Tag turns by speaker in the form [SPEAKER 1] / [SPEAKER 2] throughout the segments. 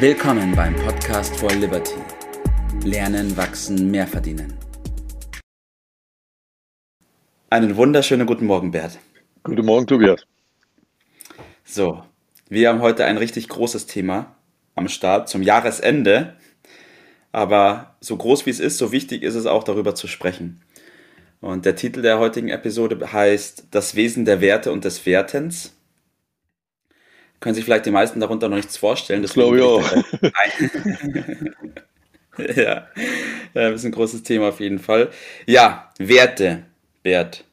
[SPEAKER 1] Willkommen beim Podcast for Liberty. Lernen, wachsen, mehr verdienen. Einen wunderschönen guten Morgen, Bert.
[SPEAKER 2] Guten Morgen, Tobias.
[SPEAKER 1] So, wir haben heute ein richtig großes Thema am Start zum Jahresende. Aber so groß wie es ist, so wichtig ist es auch darüber zu sprechen. Und der Titel der heutigen Episode heißt Das Wesen der Werte und des Wertens. Können sich vielleicht die meisten darunter noch nichts vorstellen.
[SPEAKER 2] Das glaube ich auch.
[SPEAKER 1] ja, das ist ein großes Thema auf jeden Fall. Ja, Werte, Bert.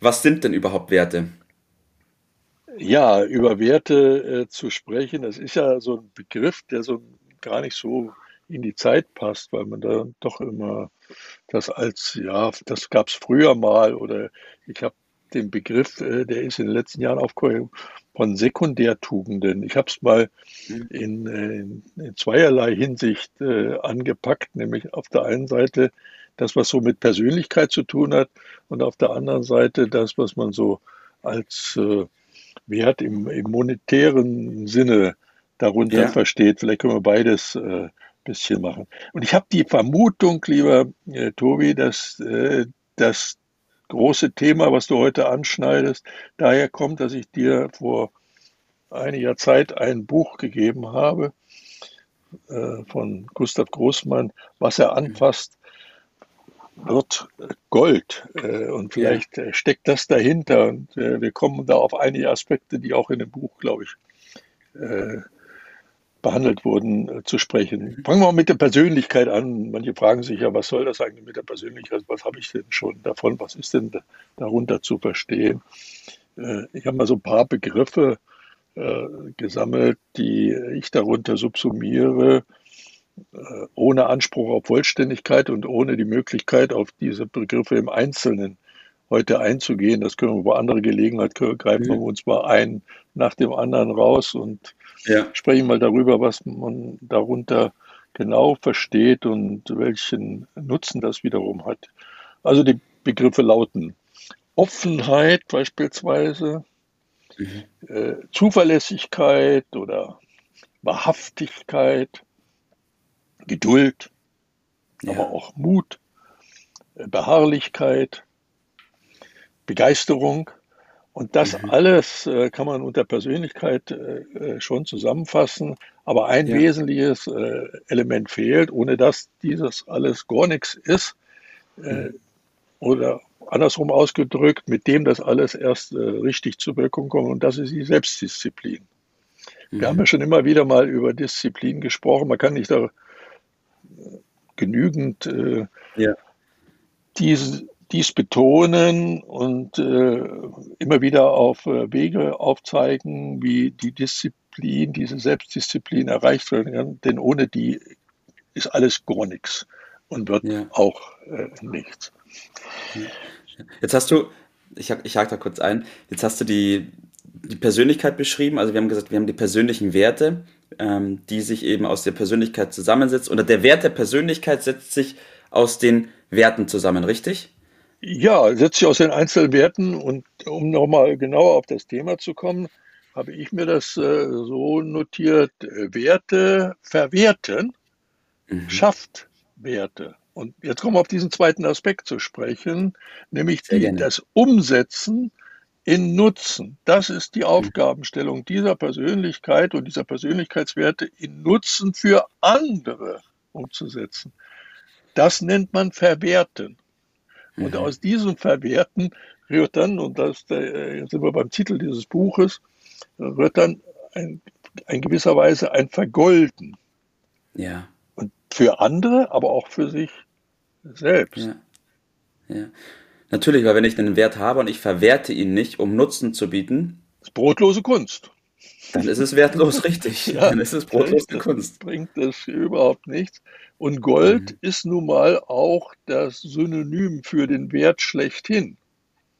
[SPEAKER 1] Was sind denn überhaupt Werte?
[SPEAKER 2] Ja, über Werte äh, zu sprechen, das ist ja so ein Begriff, der so gar nicht so in die Zeit passt, weil man da doch immer das als, ja, das gab es früher mal oder ich habe den Begriff, äh, der ist in den letzten Jahren aufgekommen, von Sekundärtugenden. Ich habe es mal mhm. in, in, in, zweierlei Hinsicht äh, angepackt, nämlich auf der einen Seite das, was so mit Persönlichkeit zu tun hat und auf der anderen Seite das, was man so als äh, Wert im, im monetären Sinne darunter ja. versteht. Vielleicht können wir beides äh, bisschen machen. Und ich habe die Vermutung, lieber äh, Tobi, dass äh, das große Thema, was du heute anschneidest, daher kommt, dass ich dir vor einiger Zeit ein Buch gegeben habe äh, von Gustav Großmann, was er anfasst, wird Gold. Äh, und vielleicht ja. steckt das dahinter. Und äh, wir kommen da auf einige Aspekte, die auch in dem Buch, glaube ich, äh, behandelt wurden, äh, zu sprechen. Fangen wir mal mit der Persönlichkeit an. Manche fragen sich ja, was soll das eigentlich mit der Persönlichkeit? Was habe ich denn schon davon? Was ist denn darunter zu verstehen? Äh, ich habe mal so ein paar Begriffe äh, gesammelt, die ich darunter subsumiere, ohne Anspruch auf Vollständigkeit und ohne die Möglichkeit, auf diese Begriffe im Einzelnen heute einzugehen. Das können wir bei anderer Gelegenheit greifen wir uns mal ein nach dem anderen raus und ja. sprechen mal darüber, was man darunter genau versteht und welchen Nutzen das wiederum hat. Also die Begriffe lauten Offenheit beispielsweise, mhm. äh, Zuverlässigkeit oder Wahrhaftigkeit, Geduld, ja. aber auch Mut, äh, Beharrlichkeit, Begeisterung, und das mhm. alles äh, kann man unter Persönlichkeit äh, äh, schon zusammenfassen. Aber ein ja. wesentliches äh, Element fehlt, ohne dass dieses alles gar nichts ist. Äh, mhm. Oder andersrum ausgedrückt, mit dem das alles erst äh, richtig zur Wirkung kommt. Und das ist die Selbstdisziplin. Mhm. Wir haben ja schon immer wieder mal über Disziplin gesprochen. Man kann nicht da genügend ja. diese, dies betonen und äh, immer wieder auf äh, Wege aufzeigen, wie die Disziplin, diese Selbstdisziplin erreicht werden kann. Denn ohne die ist alles gar nichts und wird ja. auch äh, nichts.
[SPEAKER 1] Jetzt hast du, ich, ich hake da kurz ein, jetzt hast du die, die Persönlichkeit beschrieben. Also wir haben gesagt, wir haben die persönlichen Werte, ähm, die sich eben aus der Persönlichkeit zusammensetzen. Oder der Wert der Persönlichkeit setzt sich aus den Werten zusammen, richtig?
[SPEAKER 2] Ja, setzt sich aus den Einzelwerten und um nochmal genauer auf das Thema zu kommen, habe ich mir das äh, so notiert, äh, Werte verwerten mhm. schafft Werte. Und jetzt kommen wir auf diesen zweiten Aspekt zu sprechen, nämlich die, das Umsetzen in Nutzen. Das ist die mhm. Aufgabenstellung dieser Persönlichkeit und dieser Persönlichkeitswerte in Nutzen für andere umzusetzen. Das nennt man Verwerten. Und mhm. aus diesem Verwerten rührt dann, und das äh, jetzt sind wir beim Titel dieses Buches, rührt dann ein, in gewisser Weise ein Vergolden.
[SPEAKER 1] Ja.
[SPEAKER 2] Und für andere, aber auch für sich selbst.
[SPEAKER 1] Ja. ja. Natürlich, weil wenn ich einen Wert habe und ich verwerte ihn nicht, um Nutzen zu bieten.
[SPEAKER 2] Das ist brotlose Kunst.
[SPEAKER 1] Dann ist es wertlos, richtig.
[SPEAKER 2] ja, dann ist es brotlose Kunst. Bringt es überhaupt nichts. Und Gold mhm. ist nun mal auch das Synonym für den Wert schlechthin.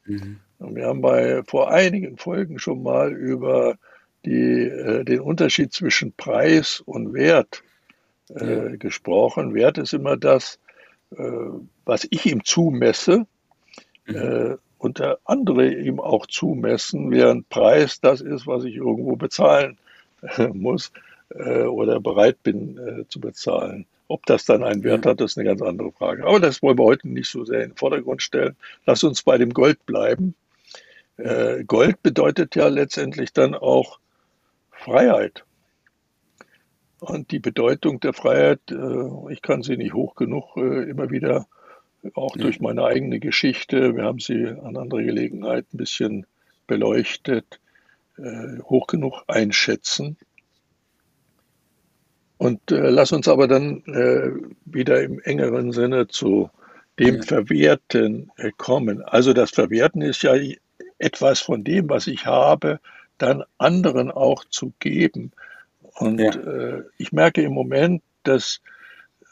[SPEAKER 2] Mhm. Und wir haben bei vor einigen Folgen schon mal über die, äh, den Unterschied zwischen Preis und Wert äh, ja. gesprochen. Wert ist immer das, äh, was ich ihm zumesse mhm. Äh, und andere ihm auch zumessen, während Preis das ist, was ich irgendwo bezahlen äh, muss. äh, oder bereit bin äh, zu bezahlen. Ob das dann einen Wert hat, ist eine ganz andere Frage. Aber das wollen wir heute nicht so sehr in den Vordergrund stellen. Lass uns bei dem Gold bleiben. Äh, Gold bedeutet ja letztendlich dann auch Freiheit. Und die Bedeutung der Freiheit, äh, ich kann sie nicht hoch genug äh, immer wieder, auch durch meine eigene Geschichte, wir haben sie an anderer Gelegenheit ein bisschen beleuchtet, äh, hoch genug einschätzen. Und lass uns aber dann wieder im engeren Sinne zu dem Verwerten kommen. Also das Verwerten ist ja etwas von dem, was ich habe, dann anderen auch zu geben. Und ja. äh, ich merke im Moment, dass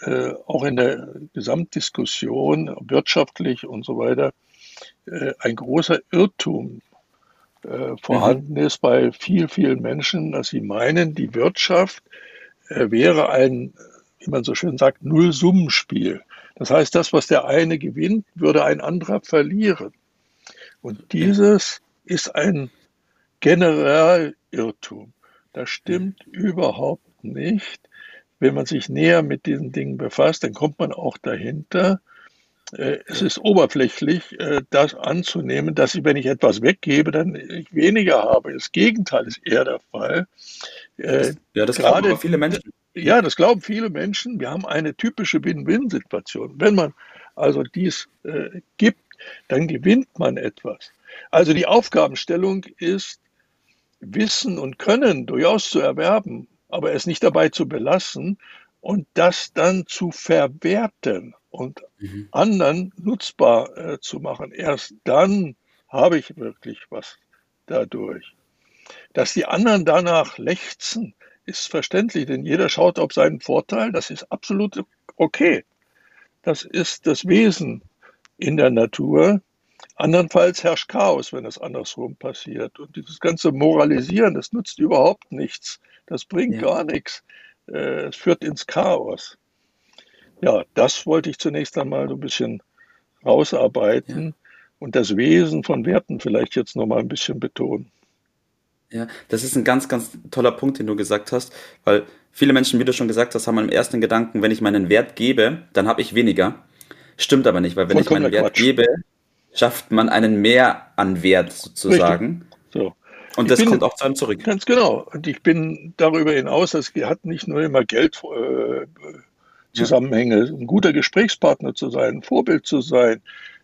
[SPEAKER 2] äh, auch in der Gesamtdiskussion wirtschaftlich und so weiter äh, ein großer Irrtum äh, vorhanden mhm. ist bei vielen, vielen Menschen, dass sie meinen, die Wirtschaft äh, wäre ein, wie man so schön sagt, Nullsummenspiel. Das heißt, das, was der eine gewinnt, würde ein anderer verlieren. Und dieses ist ein Generalirrtum. Das stimmt überhaupt nicht. Wenn man sich näher mit diesen Dingen befasst, dann kommt man auch dahinter. Äh, es ist oberflächlich, äh, das anzunehmen, dass ich, wenn ich etwas weggebe, dann ich weniger habe. Das Gegenteil ist eher der Fall.
[SPEAKER 1] Äh, ja, das Gerade, glauben viele Menschen.
[SPEAKER 2] Ja, das glauben viele Menschen. Wir haben eine typische Win-Win-Situation. Wenn man also dies gibt, dann gewinnt man etwas. Also die Aufgabenstellung ist, Wissen und Können durchaus zu erwerben, aber es nicht dabei zu belassen und das dann zu verwerten und mhm. anderen nutzbar äh, zu machen. Erst dann habe ich wirklich was dadurch. Dass die anderen danach lechzen, ist verständlich, denn jeder schaut auf seinen Vorteil. Das ist absolut okay. Das ist das Wesen in der Natur. Andernfalls herrscht Chaos, wenn es andersrum passiert. Und dieses ganze Moralisieren, das nutzt überhaupt nichts. Das bringt ja. gar nichts. Äh, es führt ins Chaos. Ja, das wollte ich zunächst einmal so ein bisschen rausarbeiten ja. und das Wesen von Werten vielleicht jetzt noch mal ein bisschen betonen.
[SPEAKER 1] Ja, das ist ein ganz, ganz toller Punkt, den du gesagt hast, weil viele Menschen, wie du schon gesagt hast, haben im ersten Gedanken, wenn ich meinen Wert gebe, dann habe ich weniger. Stimmt aber nicht, weil wenn Vollkommen ich meinen Wert Quatsch. gebe, schafft man einen Mehr an Wert sozusagen. So. Und das bin, kommt auch zu einem zurück.
[SPEAKER 2] Ganz genau. Und ich bin darüber hinaus, das hat nicht nur immer Geld äh, Zusammenhänge, ein guter Gesprächspartner zu sein, ein Vorbild zu sein,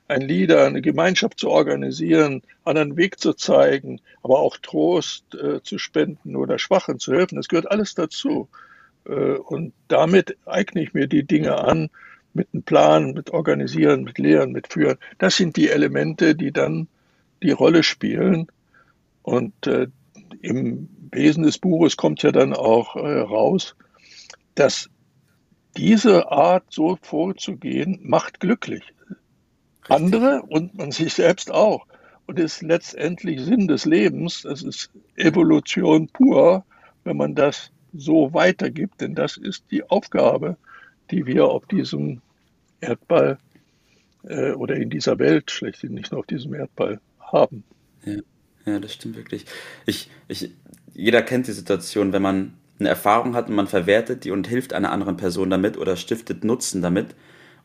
[SPEAKER 2] ein Leader, eine Gemeinschaft zu organisieren, anderen Weg zu zeigen, aber auch Trost äh, zu spenden oder Schwachen zu helfen. Das gehört alles dazu. Äh, und damit eigne ich mir die Dinge an, mit einem Plan, mit Organisieren, mit Lehren, mit Führen. Das sind die Elemente, die dann die Rolle spielen. Und äh, im Wesen des Buches kommt ja dann auch äh, raus, dass diese Art, so vorzugehen, macht glücklich. Richtig. Andere und man sich selbst auch. Und ist letztendlich Sinn des Lebens. Das ist Evolution pur, wenn man das so weitergibt. Denn das ist die Aufgabe, die wir auf diesem Erdball äh, oder in dieser Welt schlechthin, nicht nur auf diesem Erdball haben.
[SPEAKER 1] Ja, ja das stimmt wirklich. Ich, ich, jeder kennt die Situation, wenn man eine Erfahrung hat und man verwertet die und hilft einer anderen Person damit oder stiftet Nutzen damit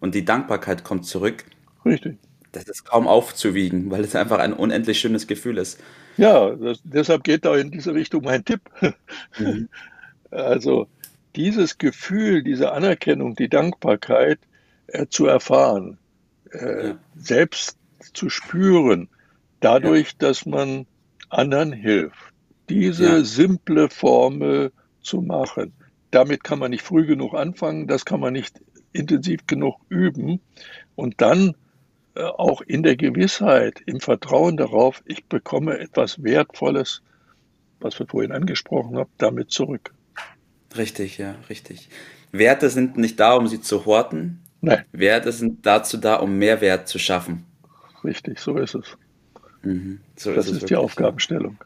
[SPEAKER 1] und die Dankbarkeit kommt zurück.
[SPEAKER 2] Richtig.
[SPEAKER 1] Das ist kaum aufzuwiegen, weil es einfach ein unendlich schönes Gefühl ist.
[SPEAKER 2] Ja, das, deshalb geht da in diese Richtung mein Tipp. Mhm. Also dieses Gefühl, diese Anerkennung, die Dankbarkeit äh, zu erfahren, äh, ja. selbst zu spüren, dadurch, ja. dass man anderen hilft. Diese ja. simple Formel zu machen, damit kann man nicht früh genug anfangen, das kann man nicht intensiv genug üben und dann äh, auch in der Gewissheit, im Vertrauen darauf, ich bekomme etwas Wertvolles, was wir vorhin angesprochen haben, damit zurück.
[SPEAKER 1] Richtig, ja, richtig. Werte sind nicht da, um sie zu horten. Nein. Werte sind dazu da, um Mehrwert zu schaffen.
[SPEAKER 2] Richtig, so ist es. Mhm, so das ist, ist die Aufgabenstellung.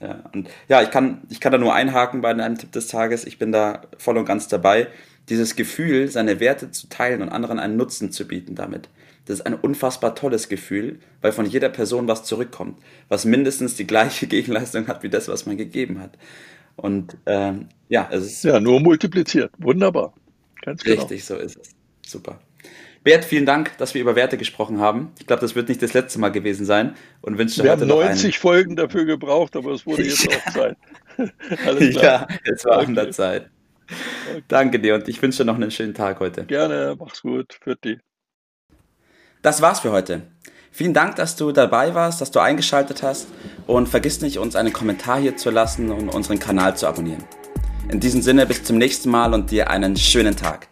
[SPEAKER 1] Ja, und ja, ich kann, ich kann da nur einhaken bei einem Tipp des Tages. Ich bin da voll und ganz dabei. Dieses Gefühl, seine Werte zu teilen und anderen einen Nutzen zu bieten damit. Das ist ein unfassbar tolles Gefühl, weil von jeder Person was zurückkommt, was mindestens die gleiche Gegenleistung hat wie das, was man gegeben hat. Und ähm, ja, es ist.
[SPEAKER 2] Ja, nur multipliziert. Wunderbar.
[SPEAKER 1] Ganz genau. Richtig, so ist es. Super. Bert, vielen Dank, dass wir über Werte gesprochen haben. Ich glaube, das wird nicht das letzte Mal gewesen sein. Und wünsche
[SPEAKER 2] wir haben 90 Folgen dafür gebraucht, aber es wurde jetzt auch Zeit.
[SPEAKER 1] Alles klar. Ja, es war okay. an der Zeit. Okay. Danke dir und ich wünsche dir noch einen schönen Tag heute.
[SPEAKER 2] Gerne, mach's gut. Für dich.
[SPEAKER 1] Das war's für heute. Vielen Dank, dass du dabei warst, dass du eingeschaltet hast und vergiss nicht, uns einen Kommentar hier zu lassen und unseren Kanal zu abonnieren. In diesem Sinne bis zum nächsten Mal und dir einen schönen Tag.